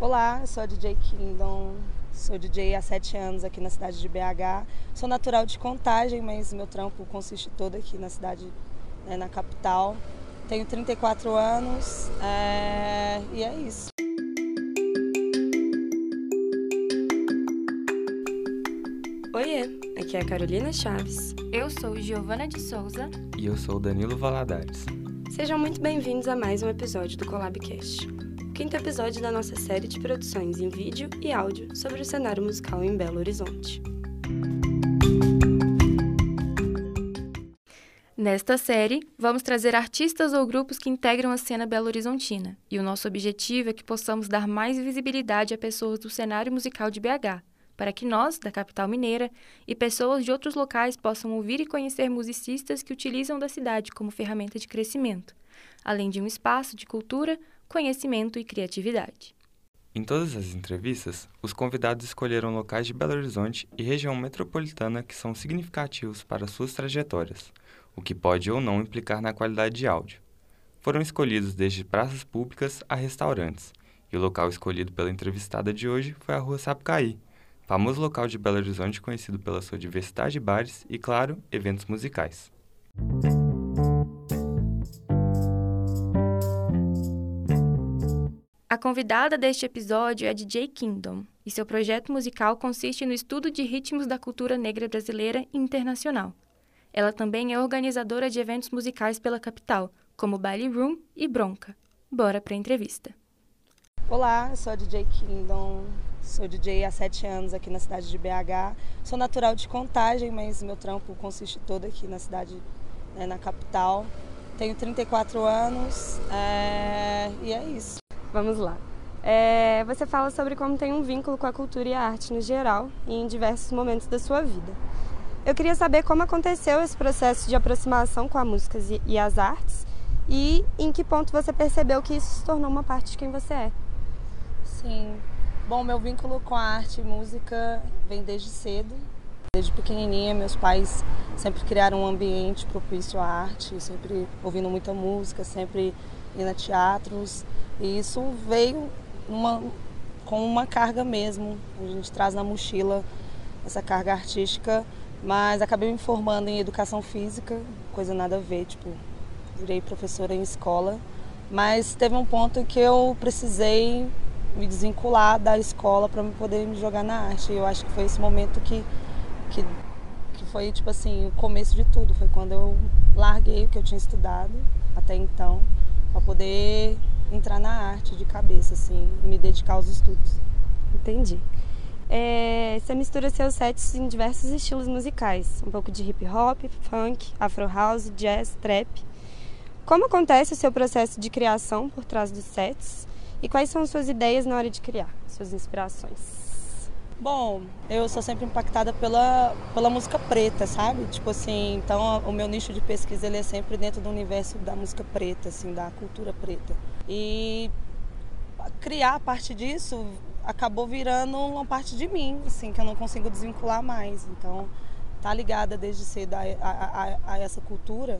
Olá, eu sou a DJ Kingdom, sou DJ há sete anos aqui na cidade de BH. Sou natural de Contagem, mas meu trampo consiste todo aqui na cidade, né, na capital. Tenho 34 anos é... e é isso. Oiê, aqui é a Carolina Chaves. Eu sou Giovana de Souza. E eu sou Danilo Valadares. Sejam muito bem-vindos a mais um episódio do Collabcast, o quinto episódio da nossa série de produções em vídeo e áudio sobre o cenário musical em Belo Horizonte. Nesta série, vamos trazer artistas ou grupos que integram a cena belo-horizontina, e o nosso objetivo é que possamos dar mais visibilidade a pessoas do cenário musical de BH, para que nós, da capital mineira, e pessoas de outros locais possam ouvir e conhecer musicistas que utilizam da cidade como ferramenta de crescimento, além de um espaço de cultura, conhecimento e criatividade. Em todas as entrevistas, os convidados escolheram locais de Belo Horizonte e região metropolitana que são significativos para suas trajetórias, o que pode ou não implicar na qualidade de áudio. Foram escolhidos desde praças públicas a restaurantes, e o local escolhido pela entrevistada de hoje foi a Rua Sapucaí, famoso local de Belo Horizonte conhecido pela sua diversidade de bares e, claro, eventos musicais. Convidada deste episódio é DJ Kingdom, e seu projeto musical consiste no estudo de ritmos da cultura negra brasileira e internacional. Ela também é organizadora de eventos musicais pela capital, como Baile Room e Bronca. Bora para a entrevista. Olá, eu sou a DJ Kingdom, Sou DJ há sete anos aqui na cidade de BH. Sou natural de Contagem, mas meu trampo consiste todo aqui na cidade, né, na capital. Tenho 34 anos é... e é isso. Vamos lá. É, você fala sobre como tem um vínculo com a cultura e a arte no geral e em diversos momentos da sua vida. Eu queria saber como aconteceu esse processo de aproximação com a música e as artes e em que ponto você percebeu que isso se tornou uma parte de quem você é. Sim, Bom, meu vínculo com a arte e música vem desde cedo. Desde pequenininha, meus pais sempre criaram um ambiente propício à arte, sempre ouvindo muita música, sempre indo a teatros. E isso veio uma, com uma carga mesmo. A gente traz na mochila essa carga artística, mas acabei me formando em educação física, coisa nada a ver, tipo, virei professora em escola. Mas teve um ponto que eu precisei me desvincular da escola para poder me jogar na arte. E eu acho que foi esse momento que, que, que foi, tipo assim, o começo de tudo. Foi quando eu larguei o que eu tinha estudado até então para poder entrar na arte de cabeça, assim, e me dedicar aos estudos. Entendi. É, você mistura seus sets em diversos estilos musicais, um pouco de hip hop, funk, afro house, jazz, trap. Como acontece o seu processo de criação por trás dos sets? E quais são suas ideias na hora de criar, suas inspirações? Bom, eu sou sempre impactada pela, pela música preta, sabe? Tipo assim, então o meu nicho de pesquisa ele é sempre dentro do universo da música preta, assim, da cultura preta. E criar a parte disso acabou virando uma parte de mim, assim, que eu não consigo desvincular mais. Então, tá ligada desde cedo a, a, a, a essa cultura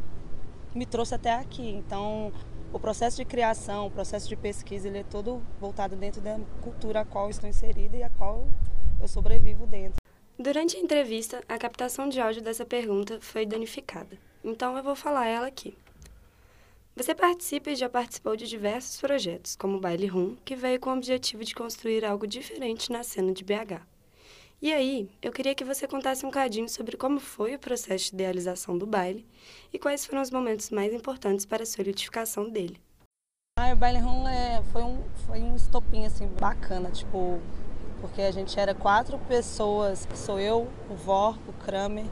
me trouxe até aqui. Então, o processo de criação, o processo de pesquisa, ele é todo voltado dentro da cultura a qual estou inserida e a qual eu sobrevivo dentro. Durante a entrevista, a captação de áudio dessa pergunta foi danificada. Então eu vou falar ela aqui. Você participa e já participou de diversos projetos, como o Baile Room, que veio com o objetivo de construir algo diferente na cena de BH. E aí, eu queria que você contasse um cadinho sobre como foi o processo de idealização do baile e quais foram os momentos mais importantes para a solidificação dele. Ah, o baile room é, foi, um, foi um estopim assim, bacana, tipo, porque a gente era quatro pessoas, sou eu, o Vó, o Kramer,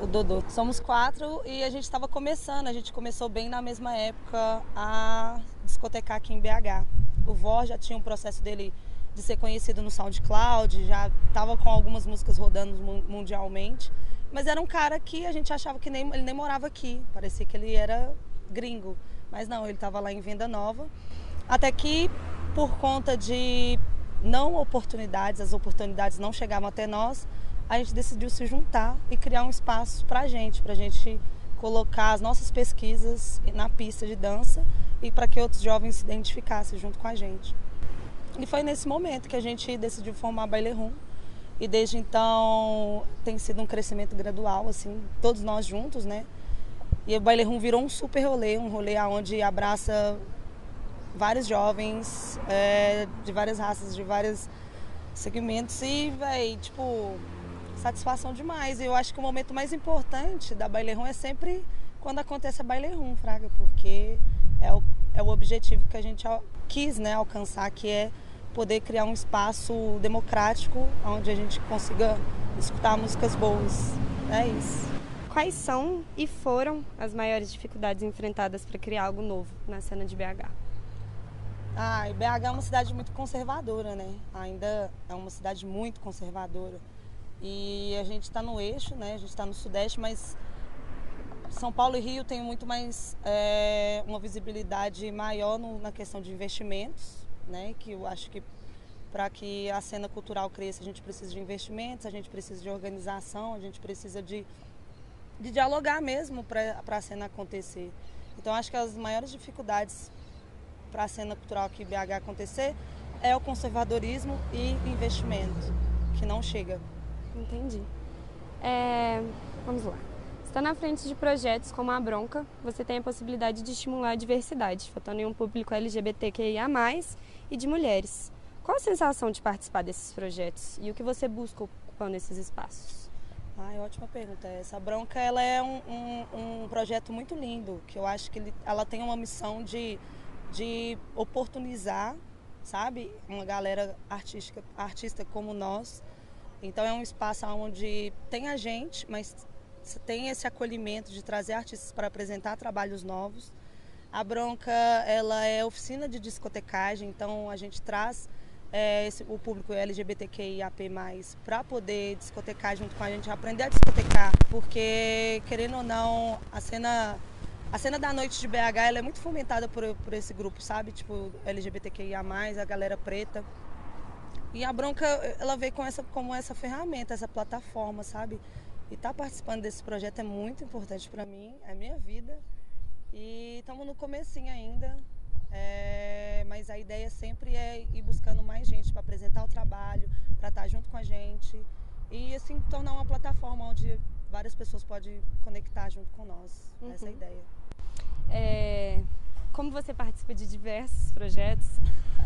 o Dodô. Somos quatro e a gente estava começando, a gente começou bem na mesma época a discotecar aqui em BH. O Vó já tinha um processo dele de ser conhecido no SoundCloud, já estava com algumas músicas rodando mundialmente, mas era um cara que a gente achava que nem, ele nem morava aqui, parecia que ele era gringo, mas não, ele estava lá em Venda Nova, até que por conta de não oportunidades, as oportunidades não chegavam até nós, a gente decidiu se juntar e criar um espaço para a gente, para a gente colocar as nossas pesquisas na pista de dança e para que outros jovens se identificassem junto com a gente. E foi nesse momento que a gente decidiu formar Baile Room. E desde então tem sido um crescimento gradual, assim, todos nós juntos, né? E o Baile Room virou um super rolê, um rolê onde abraça vários jovens é, de várias raças, de vários segmentos. E, véi, tipo, satisfação demais. E eu acho que o momento mais importante da Baile Room é sempre quando acontece a Baile Room, Fraga, porque é o, é o objetivo que a gente quis né, alcançar, que é poder criar um espaço democrático onde a gente consiga escutar músicas boas. É isso. Quais são e foram as maiores dificuldades enfrentadas para criar algo novo na cena de BH? Ah, BH é uma cidade muito conservadora, né? Ainda é uma cidade muito conservadora. E a gente está no eixo, né? A gente está no sudeste, mas São Paulo e Rio tem muito mais é, uma visibilidade maior no, na questão de investimentos né? Que eu acho que para que a cena cultural cresça, a gente precisa de investimentos, a gente precisa de organização, a gente precisa de, de dialogar mesmo para a cena acontecer. Então, acho que as maiores dificuldades para a cena cultural aqui em BH acontecer é o conservadorismo e investimento, que não chega. Entendi. É, vamos lá. Está na frente de projetos como a Bronca, você tem a possibilidade de estimular a diversidade, faltando em um público LGBTQIA+, e de mulheres. Qual a sensação de participar desses projetos e o que você busca ocupando esses espaços? Ai, ótima pergunta essa. Bronca ela é um, um, um projeto muito lindo, que eu acho que ele, ela tem uma missão de, de oportunizar, sabe, uma galera artística, artista como nós. Então é um espaço onde tem a gente, mas tem esse acolhimento de trazer artistas para apresentar trabalhos novos. A Bronca ela é oficina de discotecagem, então a gente traz é, esse, o público LGBTQIAP+, para poder discotecar junto com a gente, aprender a discotecar, porque, querendo ou não, a cena, a cena da noite de BH ela é muito fomentada por, por esse grupo, sabe? Tipo, LGBTQIA+, a galera preta. E a Bronca, ela veio com essa, como essa ferramenta, essa plataforma, sabe? E estar tá participando desse projeto é muito importante para mim, é minha vida. E estamos no comecinho ainda, é, mas a ideia sempre é ir buscando mais gente para apresentar o trabalho, para estar tá junto com a gente e assim tornar uma plataforma onde várias pessoas podem conectar junto com nós. Uhum. Essa é a uhum. ideia. É, como você participa de diversos projetos,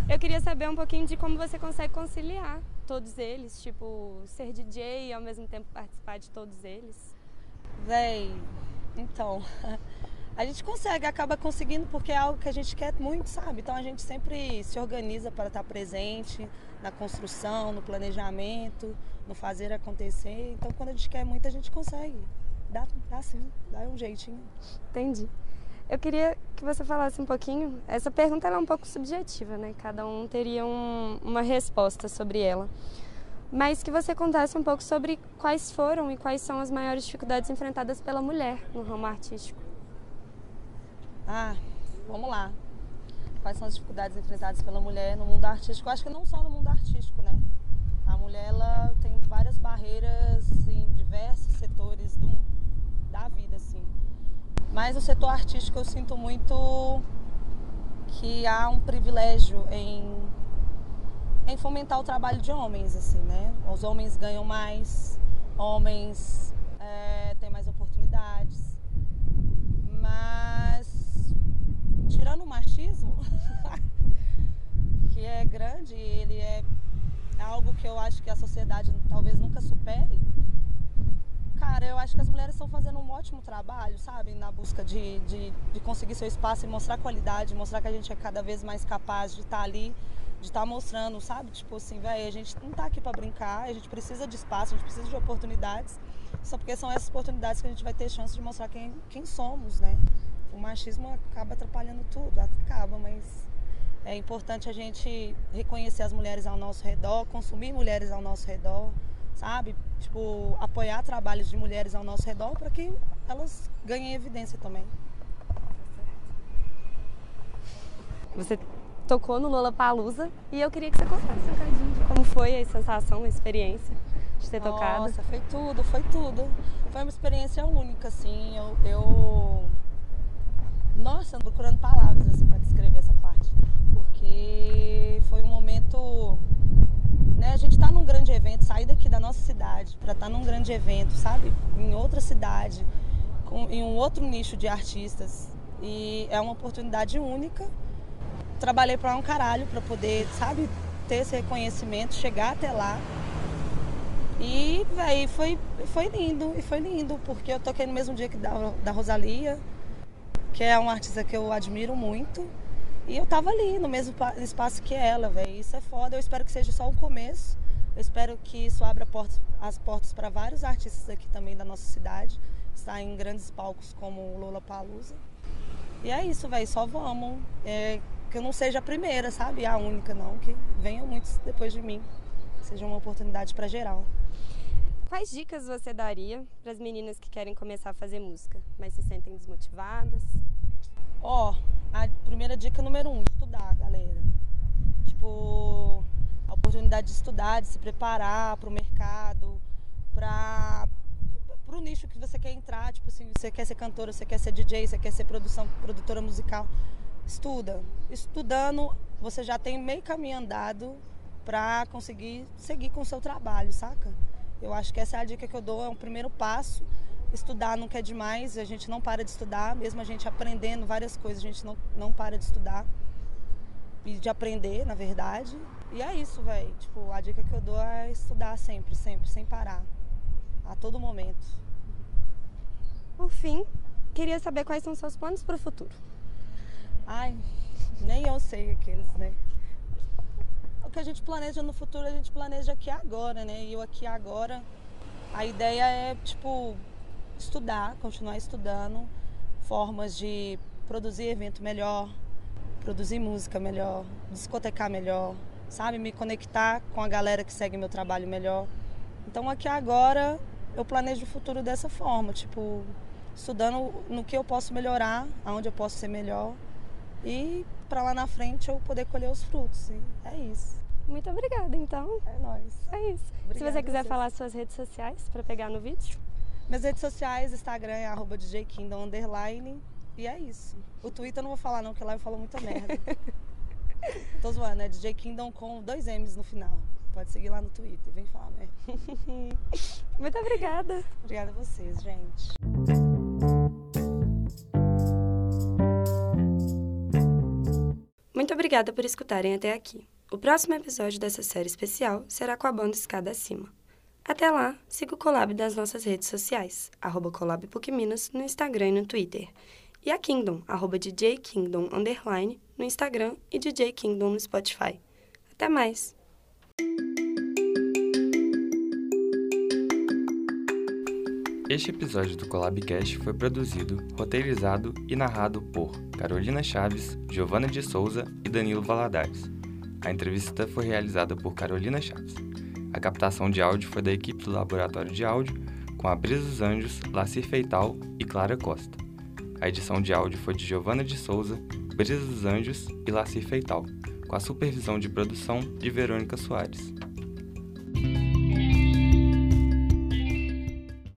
eu queria saber um pouquinho de como você consegue conciliar todos eles, tipo ser DJ e ao mesmo tempo participar de todos eles. Véi, então a gente consegue, acaba conseguindo porque é algo que a gente quer muito, sabe? Então a gente sempre se organiza para estar presente na construção, no planejamento, no fazer acontecer. Então quando a gente quer muito, a gente consegue. Dá, dá sim, dá um jeitinho. Entendi. Eu queria que você falasse um pouquinho. Essa pergunta é um pouco subjetiva, né? Cada um teria um, uma resposta sobre ela. Mas que você contasse um pouco sobre quais foram e quais são as maiores dificuldades enfrentadas pela mulher no ramo artístico. Ah, vamos lá. Quais são as dificuldades enfrentadas pela mulher no mundo artístico? Eu acho que não só no mundo artístico, né? A mulher ela tem várias barreiras em diversos setores do, da vida, assim. Mas no setor artístico eu sinto muito que há um privilégio em, em fomentar o trabalho de homens, assim, né? Os homens ganham mais, homens é, têm mais oportunidades, mas tirando o machismo, que é grande, ele é algo que eu acho que a sociedade talvez nunca supere. Cara, eu acho que as mulheres estão fazendo um ótimo trabalho, sabe? Na busca de, de, de conseguir seu espaço e mostrar qualidade, mostrar que a gente é cada vez mais capaz de estar tá ali, de estar tá mostrando, sabe? Tipo assim, velho, a gente não tá aqui para brincar, a gente precisa de espaço, a gente precisa de oportunidades. Só porque são essas oportunidades que a gente vai ter chance de mostrar quem, quem somos, né? o machismo acaba atrapalhando tudo, acaba, mas é importante a gente reconhecer as mulheres ao nosso redor, consumir mulheres ao nosso redor, sabe? Tipo, apoiar trabalhos de mulheres ao nosso redor para que elas ganhem evidência também. Você tocou no Lola Palusa e eu queria que você contasse um bocadinho de como foi a sensação, a experiência de ter Nossa, tocado. Nossa, foi tudo, foi tudo. Foi uma experiência única, assim. Eu, eu nossa, procurando palavras assim para descrever essa parte, porque foi um momento. Né, a gente está num grande evento, sair daqui da nossa cidade para estar tá num grande evento, sabe? Em outra cidade, com, em um outro nicho de artistas. E é uma oportunidade única. Trabalhei para um caralho para poder, sabe, ter esse reconhecimento, chegar até lá. E, véi, foi, foi lindo, e foi lindo, porque eu toquei no mesmo dia que da, da Rosalia, que é uma artista que eu admiro muito. E eu tava ali, no mesmo espaço que ela, velho. Isso é foda. Eu espero que seja só o começo. Eu espero que isso abra portas, as portas para vários artistas aqui também da nossa cidade. Estar em grandes palcos como o Lola Palusa. E é isso, velho. Só vamos. É, que eu não seja a primeira, sabe? A única, não. Que venham muitos depois de mim. Seja uma oportunidade para geral. Quais dicas você daria para as meninas que querem começar a fazer música, mas se sentem desmotivadas? Ó, oh, a primeira dica número um, estudar, galera. Tipo, a oportunidade de estudar, de se preparar para o mercado, para o nicho que você quer entrar. Tipo assim, você quer ser cantora, você quer ser DJ, você quer ser produção, produtora musical. Estuda. Estudando, você já tem meio caminho andado para conseguir seguir com o seu trabalho, saca? Eu acho que essa é a dica que eu dou, é um primeiro passo. Estudar nunca é demais, a gente não para de estudar, mesmo a gente aprendendo várias coisas, a gente não, não para de estudar e de aprender, na verdade. E é isso, velho. Tipo, a dica que eu dou é estudar sempre, sempre, sem parar. A todo momento. Por fim, queria saber quais são seus planos para o futuro. Ai, nem eu sei aqueles, né? o que a gente planeja no futuro, a gente planeja aqui agora, né? E eu aqui agora, a ideia é, tipo, estudar, continuar estudando formas de produzir evento melhor, produzir música melhor, discotecar melhor, sabe? Me conectar com a galera que segue meu trabalho melhor. Então aqui agora eu planejo o futuro dessa forma, tipo, estudando no que eu posso melhorar, aonde eu posso ser melhor e para lá na frente eu poder colher os frutos. E é isso. Muito obrigada, então. É nóis. É isso. Obrigada Se você quiser falar suas redes sociais para pegar no vídeo. Minhas redes sociais, Instagram é arroba DJKingdom underline. E é isso. O Twitter eu não vou falar não, porque lá eu falo muita merda. Tô zoando, é DJ Kingdom com dois M's no final. Pode seguir lá no Twitter, vem falar merda. Muito obrigada. Obrigada a vocês, gente. Muito obrigada por escutarem até aqui. O próximo episódio dessa série especial será com a banda Escada Acima. Até lá, siga o Collab das nossas redes sociais, arroba no Instagram e no Twitter, e a Kingdom, arroba DJ Kingdom, underline, no Instagram e DJ Kingdom no Spotify. Até mais! Este episódio do Collabcast foi produzido, roteirizado e narrado por Carolina Chaves, Giovana de Souza e Danilo Valadares. A entrevista foi realizada por Carolina Chaves. A captação de áudio foi da equipe do Laboratório de Áudio, com a Brisa dos Anjos, Lacir Feital e Clara Costa. A edição de áudio foi de Giovana de Souza, Brisa dos Anjos e Lacir Feital, com a supervisão de produção de Verônica Soares.